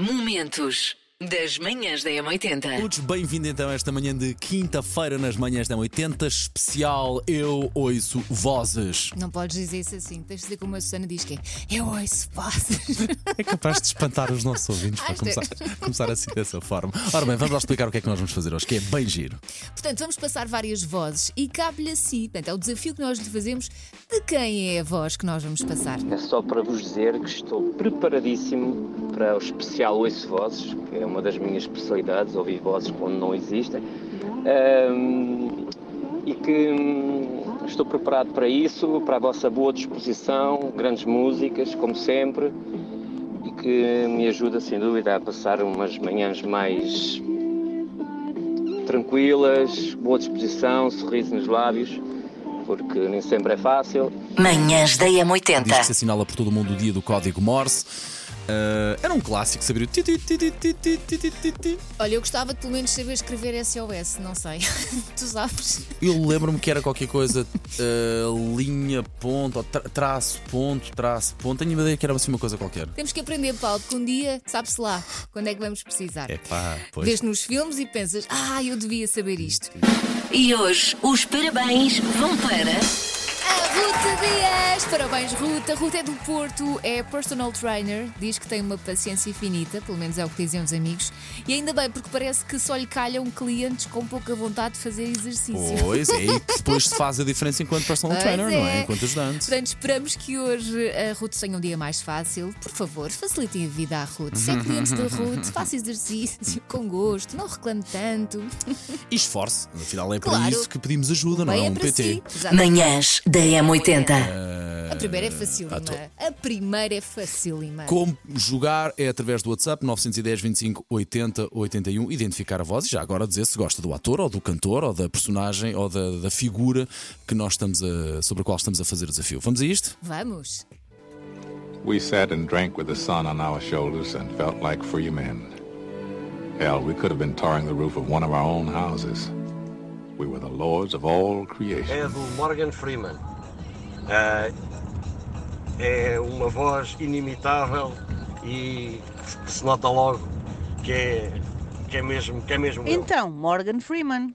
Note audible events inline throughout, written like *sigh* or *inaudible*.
Momentos das manhãs da M80. Todos bem-vindos então a esta manhã de quinta-feira nas manhãs da 80 especial Eu Ouço Vozes. Não podes dizer isso assim, tens de dizer como a Susana diz que é eu ouço vozes. *laughs* É capaz de espantar os nossos ouvintes para começar, começar assim dessa forma. Ora bem, vamos lá explicar o que é que nós vamos fazer hoje, que é bem giro. Portanto, vamos passar várias vozes e cabe-lhe a si. Portanto, é o desafio que nós lhe fazemos de quem é a voz que nós vamos passar. É só para vos dizer que estou preparadíssimo para o especial Ouço Vozes, que é uma das minhas especialidades, ouvir vozes quando não existem. Ahm, e que hum, estou preparado para isso, para a vossa boa disposição, grandes músicas, como sempre, e que me ajuda sem dúvida a passar umas manhãs mais tranquilas, boa disposição, sorriso nos lábios, porque nem sempre é fácil. Manhãs da Diz que se M80. assinala por todo o mundo o dia do código Morse. Uh, era um clássico saber o. Olha, eu gostava de pelo menos saber escrever SOS, não sei. tu sabes? Eu lembro-me que era qualquer coisa uh, linha, ponto, tra traço, ponto, traço, ponto. Tenho uma ideia que era assim uma coisa qualquer. Temos que aprender, Paulo, que um dia, sabe-se lá, quando é que vamos precisar. É pá, pois. Vês nos filmes e pensas, ah, eu devia saber isto. E hoje, os parabéns vão para. A Ruth Dias! Parabéns, Ruth. A Ruth é do Porto, é personal trainer, diz que tem uma paciência infinita, pelo menos é o que dizem os amigos. E ainda bem, porque parece que só lhe calham clientes com pouca vontade de fazer exercício. Pois é, aí que depois se faz a diferença enquanto personal Pois trainer, não é? é. Enquanto ajudante. Portanto, esperamos que hoje a Ruth tenha um dia mais fácil. Por favor, facilitem a vida à Ruth. Se é *laughs* cliente da Ruth, faça exercício com gosto, não reclame tanto. E esforce, afinal é para Claro. isso que pedimos ajuda, não Bem é? é Um para PT. si. Manhãs da M80. A primeira é facílima. A primeira é facílima. Como jogar é através do WhatsApp 910 25 80 81, identificar a voz e já agora dizer se gosta do ator ou do cantor ou da personagem ou da, da figura que nós estamos a, sobre a qual estamos a fazer o desafio. Vamos a isto? Vamos. We sat and drank with the sun on our shoulders and felt like free men. Hell, we could have been tarring the roof of one of our own houses. We were the lords of all creation. Morgan Freeman. Ah, é uma voz inimitável e se nota logo que é, que é mesmo, que é mesmo. Então, Morgan Freeman.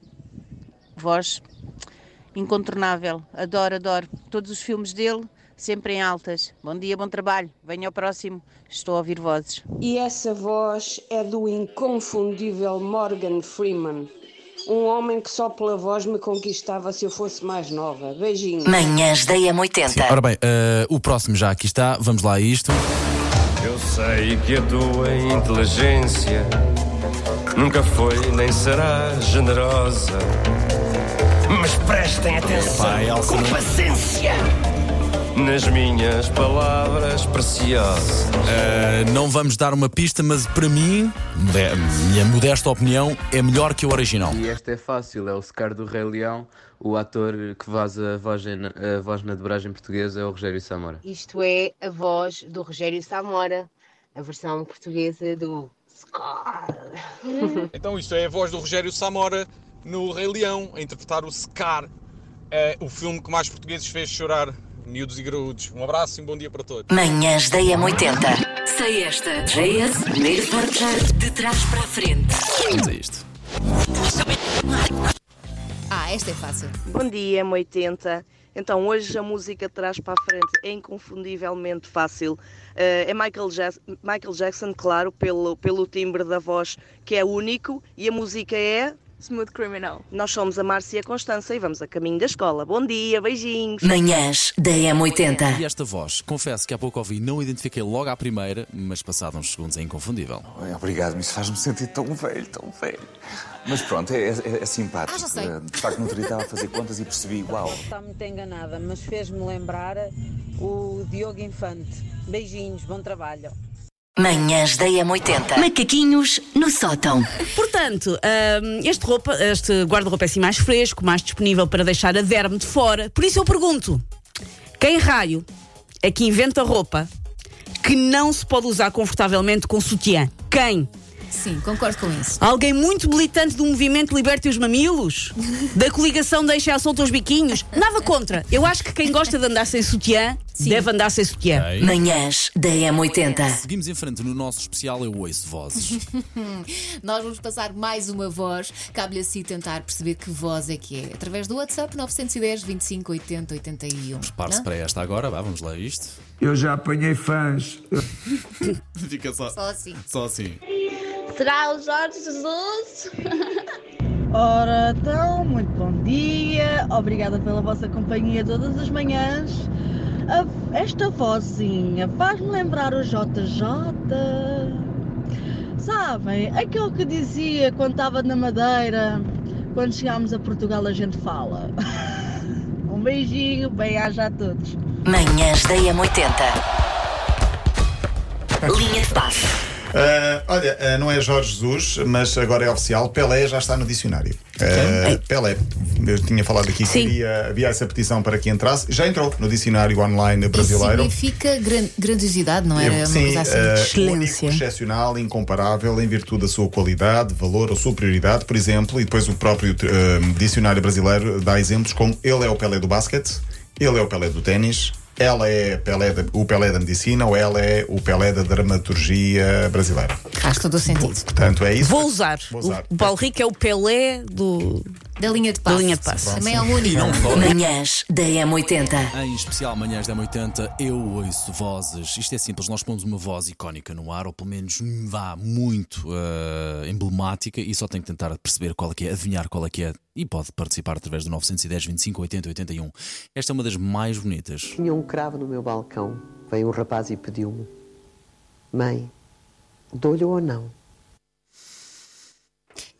Voz incontornável. Adoro, adoro. Todos os filmes dele, sempre em altas. Bom dia, bom trabalho. Venha ao próximo. Estou a ouvir vozes. E essa voz é do inconfundível Morgan Freeman. Um homem que só pela voz me conquistava se eu fosse mais nova. Beijinhos. Manhãs da M80. Ora bem, eh, o próximo já aqui está. Vamos lá a isto. Eu sei que a tua inteligência nunca foi nem será generosa. Mas prestem atenção com não- paciência nas minhas palavras preciosas. Eh, não vamos dar uma pista, mas para mim, mode- minha modesta opinião, é melhor que o original. E esta é fácil, é o Scar do Rei Leão. O ator que faz a voz, em- a voz na dobragem portuguesa é o Rogério Samora. Isto é a voz do Rogério Samora, a versão portuguesa do Scar. *laughs* Então isto é a voz do Rogério Samora no Rei Leão, a interpretar o Scar, é o filme que mais portugueses fez chorar, miúdos e graúdos. Um abraço e um bom dia para todos. Manhãs da M80. Sei esta. JS, primeiro portar de trás para a frente. Vamos a isto. Ah, esta é fácil. Bom dia, M80. Então, hoje a música de trás para a frente é inconfundivelmente fácil. Eh, é Michael, Jas- Michael Jackson, claro, pelo, pelo timbre da voz que é único, e a música é. Smooth Criminal. Nós somos a Márcia e a Constança e vamos a caminho da escola. Bom dia, beijinhos. Manhãs da M80. E esta voz, confesso que há pouco ouvi, não identifiquei logo à primeira, mas passado uns segundos é inconfundível. Obrigado, isso faz-me sentir tão velho, tão velho. Mas pronto, é, é- é simpático. Ah, já sei. De facto, no outro dia estava a fazer contas e percebi, uau, *laughs* Está muito enganada, mas fez-me lembrar o Diogo Infante. Beijinhos, bom trabalho. Manhãs da M80. Macaquinhos no sótão. Portanto, hum, este, roupa, este guarda-roupa é assim mais fresco, mais disponível para deixar a derme de fora. Por isso eu pergunto: quem raio é que inventa roupa que não se pode usar confortavelmente com sutiã? Quem? Sim, concordo com isso. Alguém muito militante do movimento Liberte os Mamilos? Da coligação Deixa a solta os biquinhos? Nada contra. Eu acho que quem gosta de andar sem sutiã deve andar sem sutiã. Manhãs da M80. Seguimos em frente no nosso especial Eu Ouço Vozes. *laughs* Nós vamos passar mais uma voz. Cabe-lhe assim tentar perceber que voz é que é. Através do WhatsApp 910 25 80 81. Prepare-se para esta agora, vá, vamos lá isto. Eu já apanhei fãs. *laughs* Fica só, Só assim. só assim. Será o Jorge Jesus? Ora, então, muito bom dia. Obrigada pela vossa companhia todas as manhãs. A- esta vozinha faz-me lembrar o JJ. Sabem, aquele que dizia quando estava na Madeira, quando chegámos a Portugal a gente fala. *laughs* Um beijinho, bem-aja a todos. Manhãs da M80. Linha de passe. Ah, olha, ah, não é Jorge Jesus, mas agora é oficial. Pelé já está no dicionário. Ah, Pelé, eu tinha falado aqui que Sim. havia, havia essa petição para que entrasse. Já entrou no dicionário online brasileiro. Significa gran- grandiosidade, não era uma Sim, coisa assim? eh, único, excepcional, incomparável, em virtude da sua qualidade, valor ou superioridade, por exemplo, e depois o próprio dicionário brasileiro dá exemplos como ele é o Pelé do basquete, ele é o Pelé do ténis, ela é Pelé da- o Pelé da medicina ou ela é o Pelé da dramaturgia brasileira. Faz todo o sentido. Portanto, é isso. Vou usar. Vou usar. O Paulo Rico é o Pelé do... da linha de Da passe. linha de passe. Também é um único. Manhãs da M80. Em especial Manhãs da M80, eu ouço vozes. Isto é simples, nós pomos uma voz icónica no ar, ou pelo menos vá muito eh, emblemática, e só tem que tentar perceber qual é que é, adivinhar qual é que é, e pode participar através do 910 25 80 81. Esta é uma das mais bonitas. Tinha um cravo no meu balcão. Veio um rapaz e pediu-me: Mãe, dou-lhe ou não?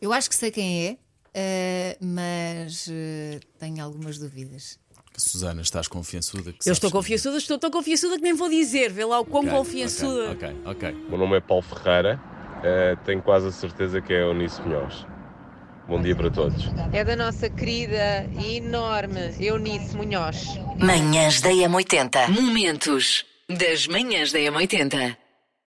Eu acho que sei quem é, eh, mas eh, tenho algumas dúvidas. Susana, estás confiançuda? Que Eu estou confiançuda, estou tão confiançuda que nem vou dizer. Vê lá o quão Ok, confiançuda. Ok, ok, ok. O meu nome é Paulo Ferreira, eh, tenho quase a certeza que é Eunice Munhoz. Bom dia para todos. É da nossa querida e enorme Eunice Munhoz. Manhãs da M80. Momentos das manhãs da M80.